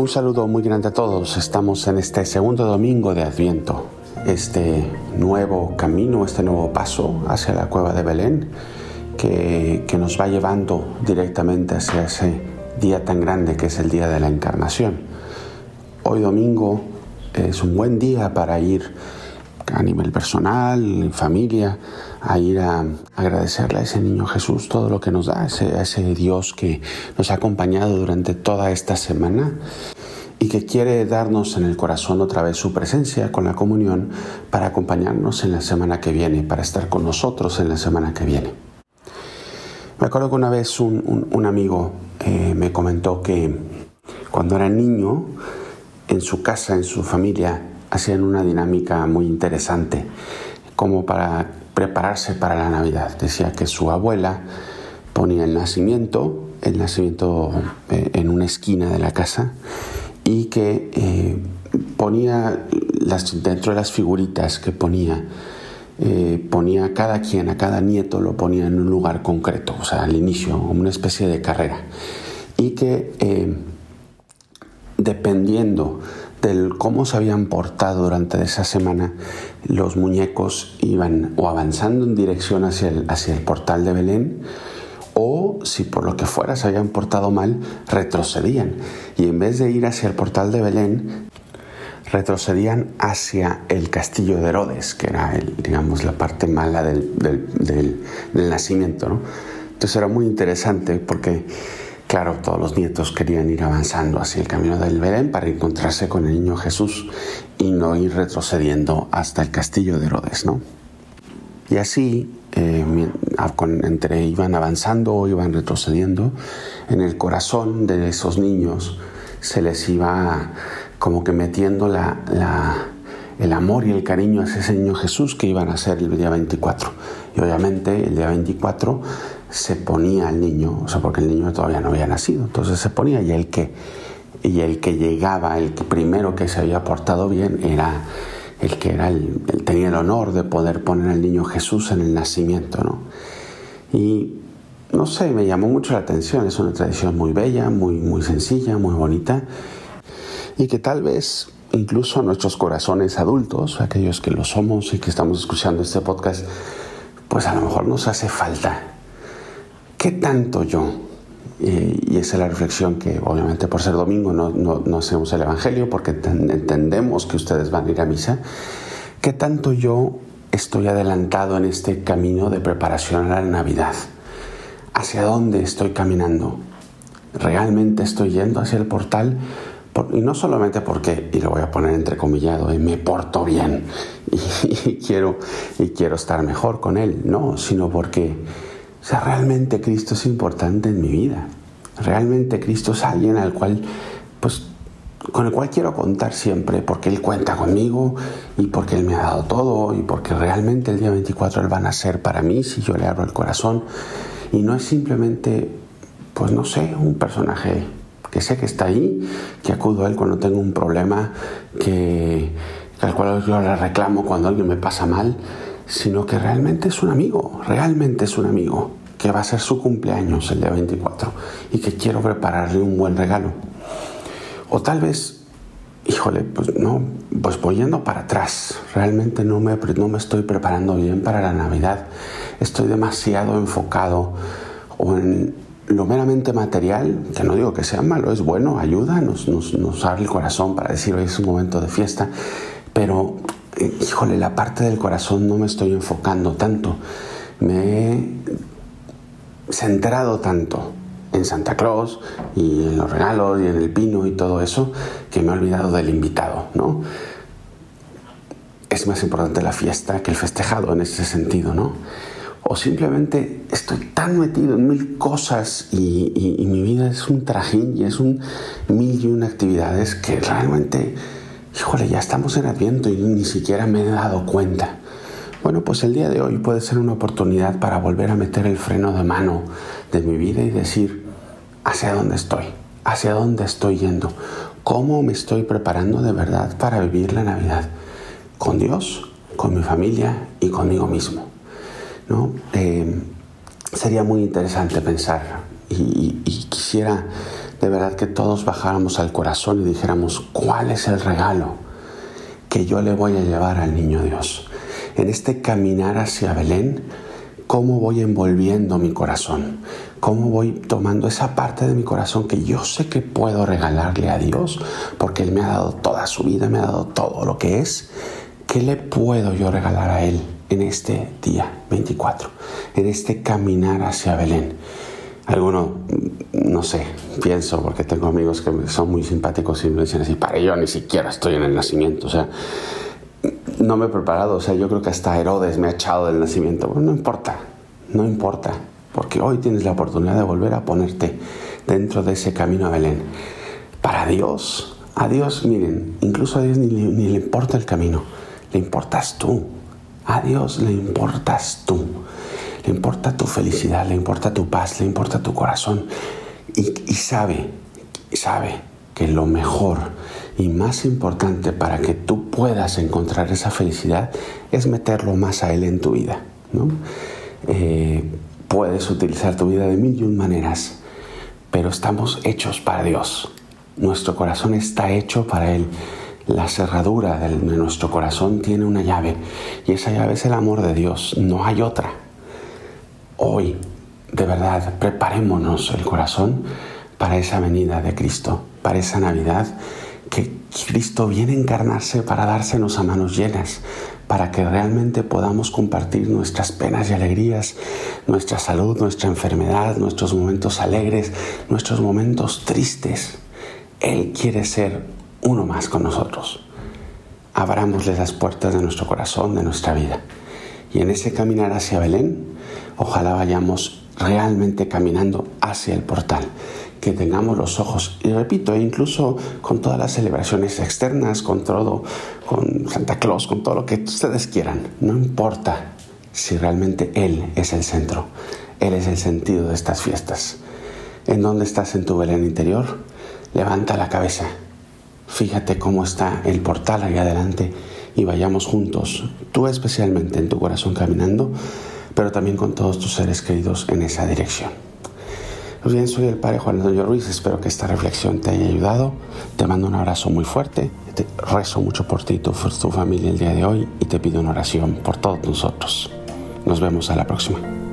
Un saludo muy grande a todos. Estamos en este segundo domingo de Adviento, este nuevo camino, este nuevo paso hacia la cueva de Belén que, que, nos va llevando directamente hacia ese día tan grande que es el día de la encarnación. Hoy domingo es un buen día para ir a nivel personal, en familia, a ir a agradecerle a ese niño Jesús todo lo que nos da, a ese, ese Dios que nos ha acompañado durante toda esta semana y que quiere darnos en el corazón otra vez su presencia con la comunión para acompañarnos en la semana que viene, para estar con nosotros en la semana que viene. Me acuerdo que una vez un, un, un amigo eh, me comentó que cuando era niño, en su casa, en su familia, hacían una dinámica muy interesante como para prepararse para la Navidad. Decía que su abuela ponía el nacimiento, el nacimiento eh, en una esquina de la casa y que eh, ponía dentro de las figuritas que ponía, eh, ponía a cada quien, a cada nieto lo ponía en un lugar concreto, o sea, al inicio, como una especie de carrera. Y que eh, dependiendo del cómo se habían portado durante esa semana, los muñecos iban o avanzando en dirección hacia el, hacia el portal de Belén, o si por lo que fuera se habían portado mal, retrocedían. Y en vez de ir hacia el portal de Belén, retrocedían hacia el castillo de Herodes, que era, el, digamos, la parte mala del, del, nacimiento. ¿no? Entonces era muy interesante porque Claro, todos los nietos querían ir avanzando hacia el camino del Belén para encontrarse con el niño Jesús y no ir retrocediendo hasta el castillo de Herodes, ¿no? Y así, eh, entre iban avanzando o iban retrocediendo, en el corazón de esos niños se les iba como que metiendo la, el amor y el cariño hacia ese niño Jesús que iban a ser el día 24. Y obviamente el día 24 se ponía al niño, o sea, porque el niño todavía no había nacido, entonces se ponía y el que, y el que llegaba, el primero que se había portado bien era el que era el, tenía el honor de poder poner al niño Jesús en el nacimiento, ¿no? Y no sé, me llamó mucho la atención, es una tradición muy bella, muy, muy sencilla, muy bonita, y que tal vez incluso a nuestros corazones adultos, aquellos que lo somos y que estamos escuchando este podcast, pues a lo mejor nos hace falta ¿Qué tanto yo? Eh, y esa es la reflexión que obviamente por ser domingo no, no, no hacemos el Evangelio porque entendemos que ustedes van a ir a misa. ¿Qué tanto yo estoy adelantado en este camino de preparación a la Navidad? ¿Hacia dónde estoy caminando? ¿Realmente estoy yendo hacia el portal? Por, y no solamente porque, y lo voy a poner entrecomillado, eh, me porto bien y, y, quiero, y quiero estar mejor con Él, no, sino porque o sea, realmente Cristo es importante en mi vida. Realmente Cristo es alguien al cual, pues, con el cual quiero contar siempre, porque Él cuenta conmigo y porque Él me ha dado todo y porque realmente el día 24 Él va a nacer para mí si yo le abro el corazón. Y no es simplemente, pues no sé, un personaje que sé que está ahí, que acudo a Él cuando tengo un problema, que, al cual yo le reclamo cuando alguien me pasa mal, sino que realmente es un amigo, realmente es un amigo, que va a ser su cumpleaños el día 24 y que quiero prepararle un buen regalo. O tal vez, híjole, pues no, pues voy yendo para atrás, realmente no me, no me estoy preparando bien para la Navidad, estoy demasiado enfocado en lo meramente material, que no digo que sea malo, es bueno, ayuda, nos, nos, nos abre el corazón para decir hoy es un momento de fiesta, pero híjole, la parte del corazón no me estoy enfocando tanto. Me he centrado tanto en Santa Claus y en los regalos y en el pino y todo eso que me he olvidado del invitado, ¿no? Es más importante la fiesta que el festejado en ese sentido, ¿no? O simplemente estoy tan metido en mil cosas y, y, y mi vida es un trajín y es un mil y una actividades que realmente híjole, ya estamos en Adviento y ni siquiera me he dado cuenta. Bueno, pues el día de hoy puede ser una oportunidad para volver a meter el freno de mano de mi vida y decir, ¿hacia dónde estoy? ¿Hacia dónde estoy yendo? ¿Cómo me estoy preparando de verdad para vivir la Navidad? Con Dios, con mi familia y conmigo mismo. ¿no? Eh, sería muy interesante pensar y, quisiera de verdad que todos bajáramos al corazón y dijéramos, ¿cuál es el regalo que yo le voy a llevar al niño Dios? En este caminar hacia Belén, ¿cómo voy envolviendo mi corazón? ¿Cómo voy tomando esa parte de mi corazón que yo sé que puedo regalarle a Dios? Porque Él me ha dado toda su vida, me ha dado todo lo que es. ¿Qué le puedo yo regalar a Él en este día 24? En este caminar hacia Belén. Alguno, no sé, pienso, porque tengo amigos que son muy simpáticos y me dicen así, para yo ni siquiera estoy en el nacimiento, o sea, no me he preparado, o sea, yo creo que hasta Herodes me ha echado del nacimiento, no importa, no importa, porque hoy tienes la oportunidad de volver a ponerte dentro de ese camino a Belén. Para Dios, a Dios, miren, incluso a Dios ni le importa el camino, le importas tú, a Dios le importas tú. Le importa tu felicidad, le importa tu paz, le importa tu corazón. Y, sabe, sabe que lo mejor y más importante para que tú puedas encontrar esa felicidad es meterlo más a Él en tu vida. ¿no? Eh, puedes utilizar tu vida de mil y un maneras, pero estamos hechos para Dios. Nuestro corazón está hecho para Él. La cerradura de nuestro corazón tiene una llave y esa llave es el amor de Dios. No hay otra hoy, de verdad, preparémonos el corazón para esa venida de Cristo, para esa Navidad que Cristo viene a encarnarse para dársenos a manos llenas, para que realmente podamos compartir nuestras penas y alegrías, nuestra salud, nuestra enfermedad, nuestros momentos alegres, nuestros momentos tristes. Él quiere ser uno más con nosotros. Abrámosle las puertas de nuestro corazón, de nuestra vida. Y en ese caminar hacia Belén, ojalá vayamos realmente caminando hacia el portal, que tengamos los ojos, y repito, incluso con todas las celebraciones externas, con todo, con Santa Claus, con todo lo que ustedes quieran, no importa si realmente Él es el centro, Él es el sentido de estas fiestas. ¿En dónde estás en tu Belén interior? Levanta la cabeza, fíjate cómo está el portal ahí adelante y vayamos juntos, tú especialmente en tu corazón caminando, pero también con todos tus seres queridos en esa dirección. Pues bien, soy el Padre Juan Antonio Ruiz, espero que esta reflexión te haya ayudado, te mando un abrazo muy fuerte, te rezo mucho por ti y tu, tu familia el día de hoy y te pido una oración por todos nosotros. Nos vemos a la próxima.